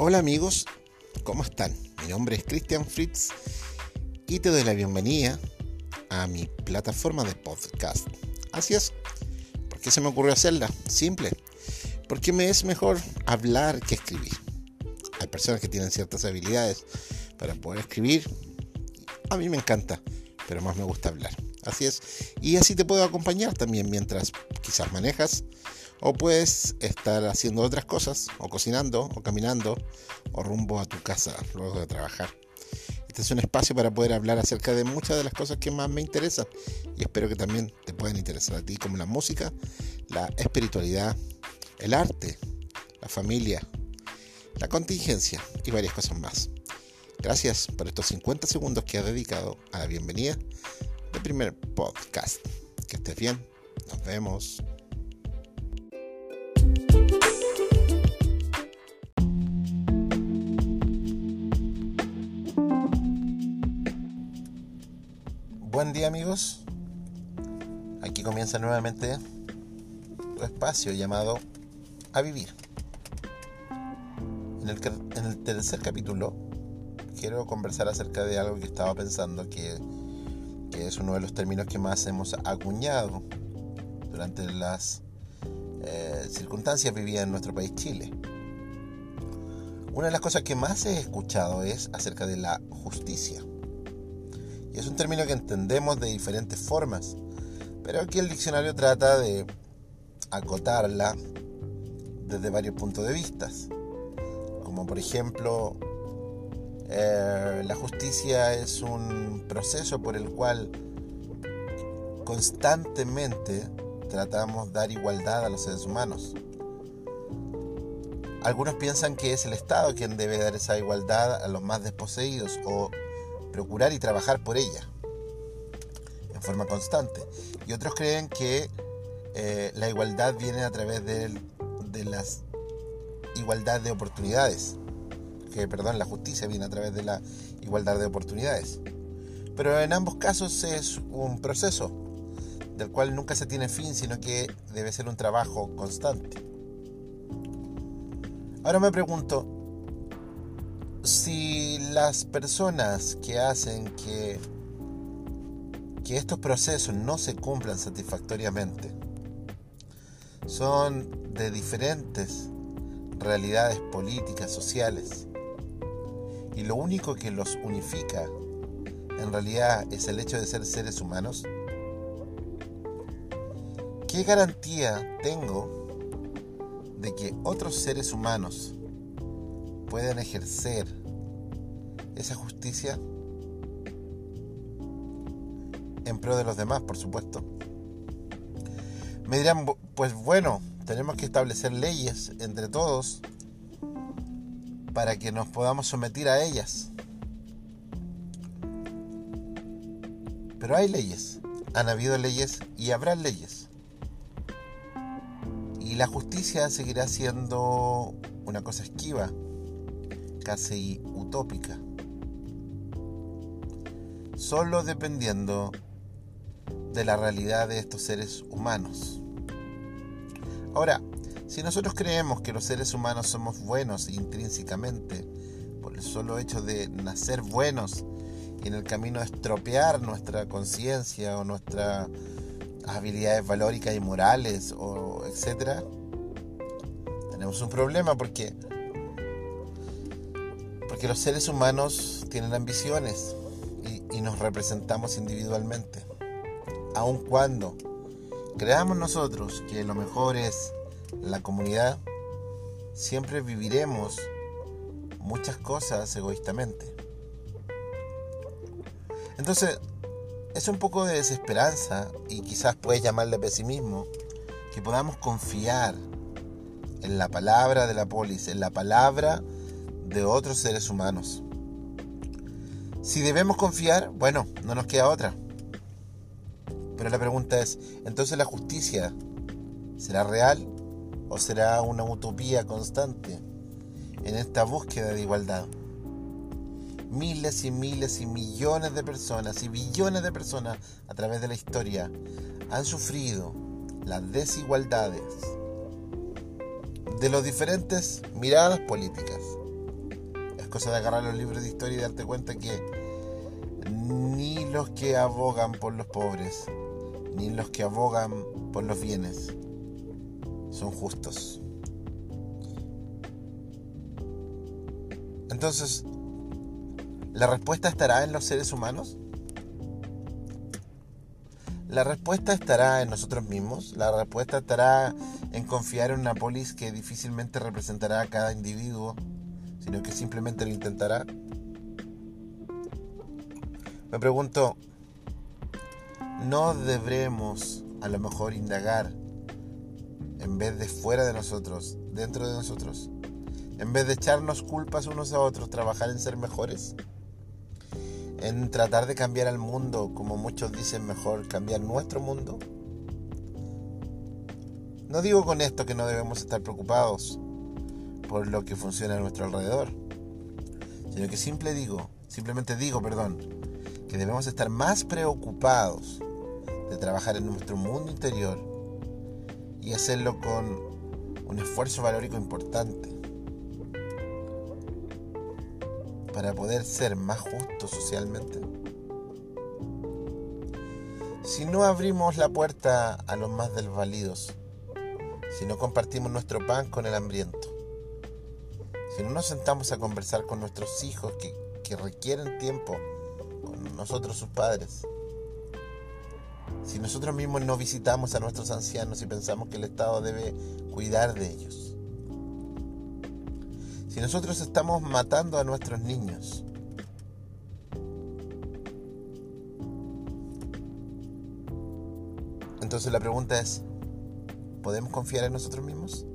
Hola amigos, ¿cómo están? Mi nombre es Christian Fritz y te doy la bienvenida a mi plataforma de podcast. Así es, ¿por qué se me ocurrió hacerla? Simple, porque me es mejor hablar que escribir. Hay personas que tienen ciertas habilidades para poder escribir. A mí me encanta, pero más me gusta hablar. Así es, y así te puedo acompañar también mientras quizás manejas o puedes estar haciendo otras cosas, o cocinando, o caminando, o rumbo a tu casa luego de trabajar. Este es un espacio para poder hablar acerca de muchas de las cosas que más me interesan y espero que también te puedan interesar a ti, como la música, la espiritualidad, el arte, la familia, la contingencia y varias cosas más. Gracias por estos 50 segundos que has dedicado a la bienvenida del primer podcast. Que estés bien. Nos vemos. Buen día amigos. Aquí comienza nuevamente tu espacio llamado A Vivir. En el, en el, tercer capítulo quiero conversar acerca de algo que estaba pensando que, es uno de los términos que más hemos acuñado durante las eh, circunstancias vividas en nuestro país Chile. Una de las cosas que más he escuchado es acerca de la justicia es un término que entendemos de diferentes formas, pero aquí el diccionario trata de acotarla desde varios puntos de vista. Como por ejemplo, eh, la justicia es un proceso por el cual constantemente tratamos de dar igualdad a los seres humanos. Algunos piensan que es el Estado quien debe dar esa igualdad a los más desposeídos o procurar y trabajar por ella en forma constante. Y otros creen que eh, la igualdad viene a través de, de las igualdad de oportunidades. Que, perdón, la justicia viene a través de la igualdad de oportunidades. Pero en ambos casos es un proceso del cual nunca se tiene fin, sino que debe ser un trabajo constante. Ahora me pregunto, si las personas que hacen que, que estos procesos no se cumplan satisfactoriamente son de diferentes realidades políticas, sociales, y lo único que los unifica en realidad es el hecho de ser seres humanos, ¿qué garantía tengo de que otros seres humanos pueden ejercer esa justicia en pro de los demás, por supuesto. Me dirán, pues bueno, tenemos que establecer leyes entre todos para que nos podamos someter a ellas. Pero hay leyes, han habido leyes y habrá leyes. Y la justicia seguirá siendo una cosa esquiva, casi utópica. Solo dependiendo de la realidad de estos seres humanos. Ahora, si nosotros creemos que los seres humanos somos buenos intrínsecamente, por el solo hecho de nacer buenos y en el camino de estropear nuestra conciencia o nuestras habilidades valóricas y morales, o tenemos un problema porque porque los seres humanos tienen ambiciones y, nos representamos individualmente. Aun cuando creamos nosotros que lo mejor es la comunidad, siempre viviremos muchas cosas egoístamente. Entonces, es un poco de desesperanza y quizás puedes llamarle pesimismo que podamos confiar en la palabra de la polis, en la palabra de otros seres humanos. Si debemos confiar, bueno, no nos queda otra. Pero la pregunta es, ¿entonces la justicia será real o será una utopía constante en esta búsqueda de igualdad? Miles y miles y millones de personas y billones de personas a través de la historia han sufrido las desigualdades de las diferentes miradas políticas cosa de agarrar los libros de historia y darte cuenta que ni los que abogan por los pobres, ni los que abogan por los bienes son justos. Entonces, ¿la respuesta estará en los seres humanos? La respuesta estará en nosotros mismos, la respuesta estará en confiar en una polis que difícilmente representará a cada individuo, sino que simplemente lo intentará. Me pregunto, ¿no deberemos a lo mejor indagar en vez de fuera de nosotros, dentro de nosotros? En vez de echarnos culpas unos a otros, trabajar en ser mejores en tratar de cambiar al mundo, como muchos dicen mejor, cambiar nuestro mundo? No digo con esto que no debemos estar preocupados por lo que funciona a nuestro alrededor, sino que simple digo, simplemente digo, perdón, que debemos estar más preocupados de trabajar en nuestro mundo interior y hacerlo con un esfuerzo valórico importante para poder ser más justos socialmente? Si no abrimos la puerta a los más desvalidos, si no compartimos nuestro pan con el hambriento, si no nos sentamos a conversar con nuestros hijos que, que requieren tiempo con nosotros sus padres, si nosotros mismos no visitamos a nuestros ancianos y pensamos que el Estado debe cuidar de ellos, si nosotros estamos matando a nuestros niños, entonces la pregunta es, ¿podemos confiar en nosotros mismos?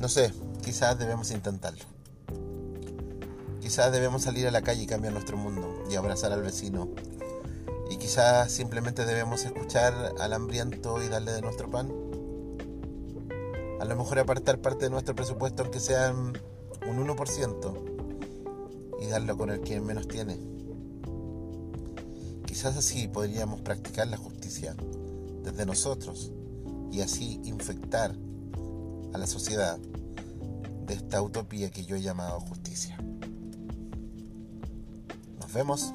No sé, quizás debemos intentarlo. Quizás debemos salir a la calle y cambiar nuestro mundo y abrazar al vecino. Y quizás simplemente debemos escuchar al hambriento y darle de nuestro pan a lo mejor apartar parte de nuestro presupuesto, aunque sean un 1%, y darlo con el que menos tiene. Quizás así podríamos practicar la justicia desde nosotros y así infectar a la sociedad de esta utopía que yo he llamado justicia. Vemos.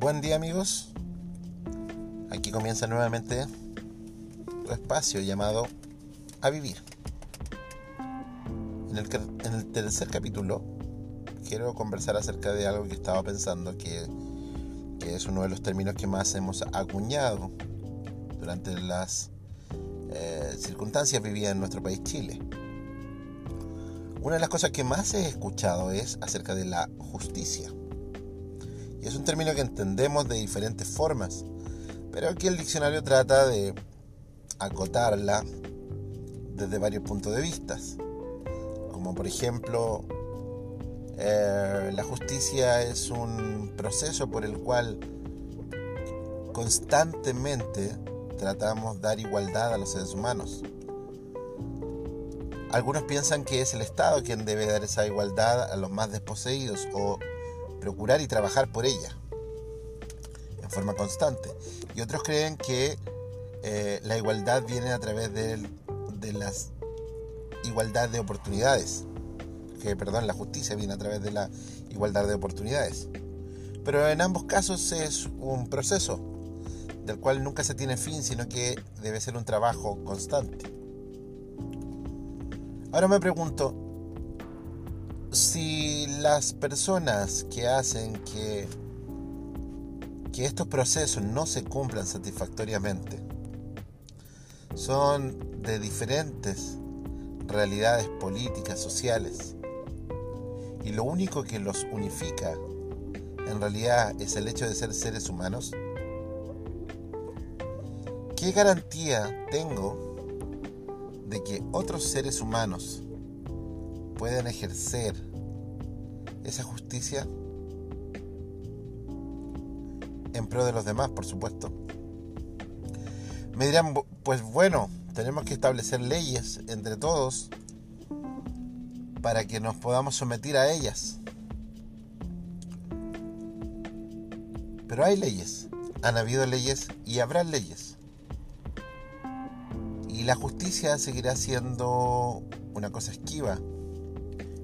Buen día amigos. Aquí comienza nuevamente tu espacio llamado A Vivir. En el, en el, tercer capítulo quiero conversar acerca de algo que estaba pensando que, es uno de los términos que más hemos acuñado durante las eh, circunstancias vividas en nuestro país Chile. Una de las cosas que más he escuchado es acerca de la justicia es un término que entendemos de diferentes formas, pero aquí el diccionario trata de acotarla desde varios puntos de vista. Como por ejemplo, eh, la justicia es un proceso por el cual constantemente tratamos de dar igualdad a los seres humanos. Algunos piensan que es el Estado quien debe dar esa igualdad a los más desposeídos o procurar y trabajar por ella en forma constante. Y otros creen que eh, la igualdad viene a través de, de las igualdad de oportunidades. Que, perdón, la justicia viene a través de la igualdad de oportunidades. Pero en ambos casos es un proceso del cual nunca se tiene fin, sino que debe ser un trabajo constante. Ahora me pregunto, si las personas que hacen que, que estos procesos no se cumplan satisfactoriamente son de diferentes realidades políticas, sociales, y lo único que los unifica en realidad es el hecho de ser seres humanos, ¿qué garantía tengo de que otros seres humanos pueden ejercer esa justicia en pro de los demás, por supuesto. Me dirán, pues bueno, tenemos que establecer leyes entre todos para que nos podamos someter a ellas. Pero hay leyes, han habido leyes y habrá leyes. Y la justicia seguirá siendo una cosa esquiva,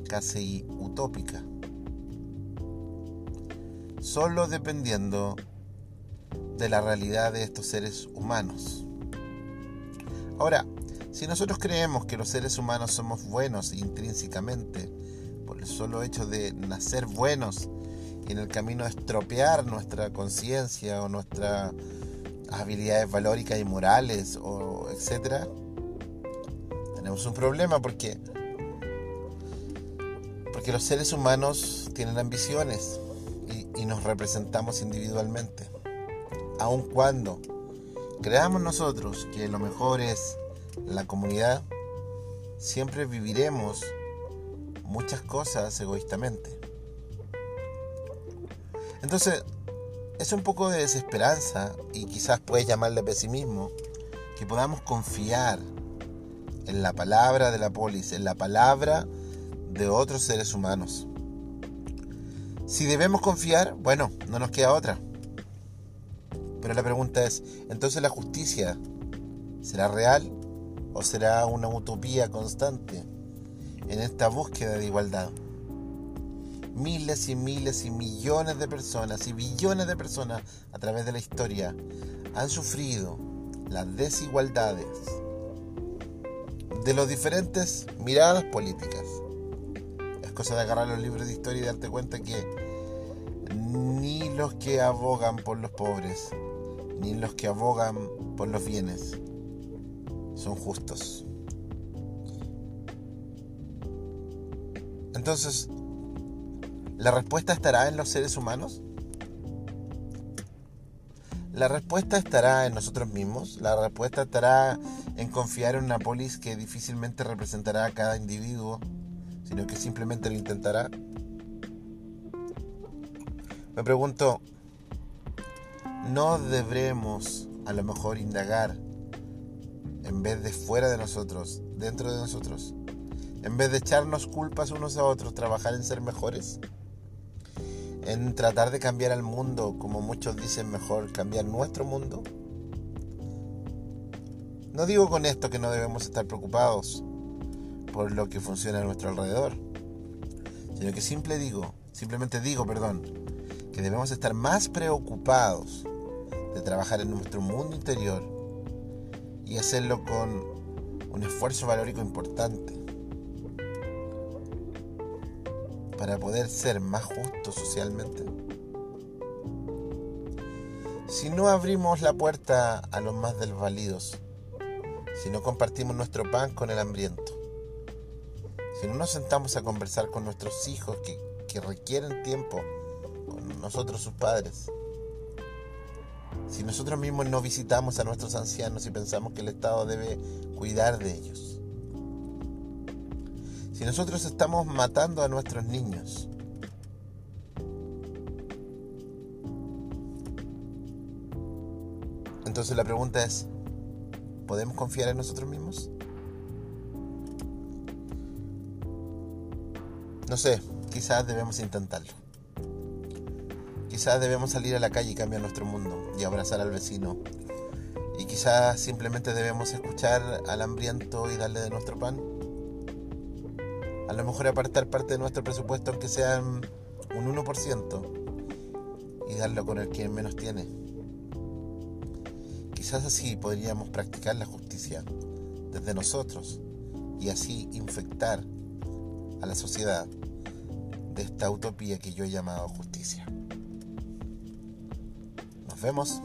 casi utópica. Solo dependiendo de la realidad de estos seres humanos. Ahora, si nosotros creemos que los seres humanos somos buenos intrínsecamente, por el solo hecho de nacer buenos y en el camino de estropear nuestra conciencia o nuestras habilidades valóricas y morales, o etcétera, tenemos un problema porque porque los seres humanos tienen ambiciones y, y nos representamos individualmente. Aun cuando creamos nosotros que lo mejor es la comunidad, siempre viviremos muchas cosas egoístamente. Entonces, es un poco de desesperanza y quizás puedes llamarle pesimismo que podamos confiar en la palabra de la polis, en la palabra de otros seres humanos. Si debemos confiar, bueno, no nos queda otra. Pero la pregunta es, ¿entonces la justicia será real o será una utopía constante en esta búsqueda de igualdad? Miles y miles y millones de personas y billones de personas a través de la historia han sufrido las desigualdades de las diferentes miradas políticas. Es cosa de agarrar los libros de historia y darte cuenta que ni los que abogan por los pobres, ni los que abogan por los bienes son justos. Entonces, ¿la respuesta estará en los seres humanos? La respuesta estará en nosotros mismos, la respuesta estará en confiar en una polis que difícilmente representará a cada individuo, sino que simplemente lo intentará. Me pregunto, no debemos a lo mejor indagar en vez de fuera de nosotros, dentro de nosotros. En vez de echarnos culpas unos a otros, trabajar en ser mejores. En tratar de cambiar al mundo, como muchos dicen mejor, cambiar nuestro mundo. No digo con esto que no debemos estar preocupados por lo que funciona a nuestro alrededor, sino que simple digo, simplemente digo, perdón, que debemos estar más preocupados de trabajar en nuestro mundo interior y hacerlo con un esfuerzo valórico importante para poder ser más justos socialmente. Si no abrimos la puerta a los más desvalidos, si no compartimos nuestro pan con el hambriento, si no nos sentamos a conversar con nuestros hijos que, que requieren tiempo con nosotros sus padres, si nosotros mismos no visitamos a nuestros ancianos y pensamos que el Estado debe cuidar de ellos. Si nosotros estamos matando a nuestros niños. Entonces la pregunta es, ¿podemos confiar en nosotros mismos? No sé, quizás debemos intentarlo. Quizás debemos salir a la calle y cambiar nuestro mundo y abrazar al vecino. Y quizás simplemente debemos escuchar al hambriento y darle de nuestro pan. A lo mejor apartar parte de nuestro presupuesto, aunque sea un 1%, y darlo con el quien menos tiene. Quizás así podríamos practicar la justicia desde nosotros y así infectar a la sociedad de esta utopía que yo he llamado justicia vemos.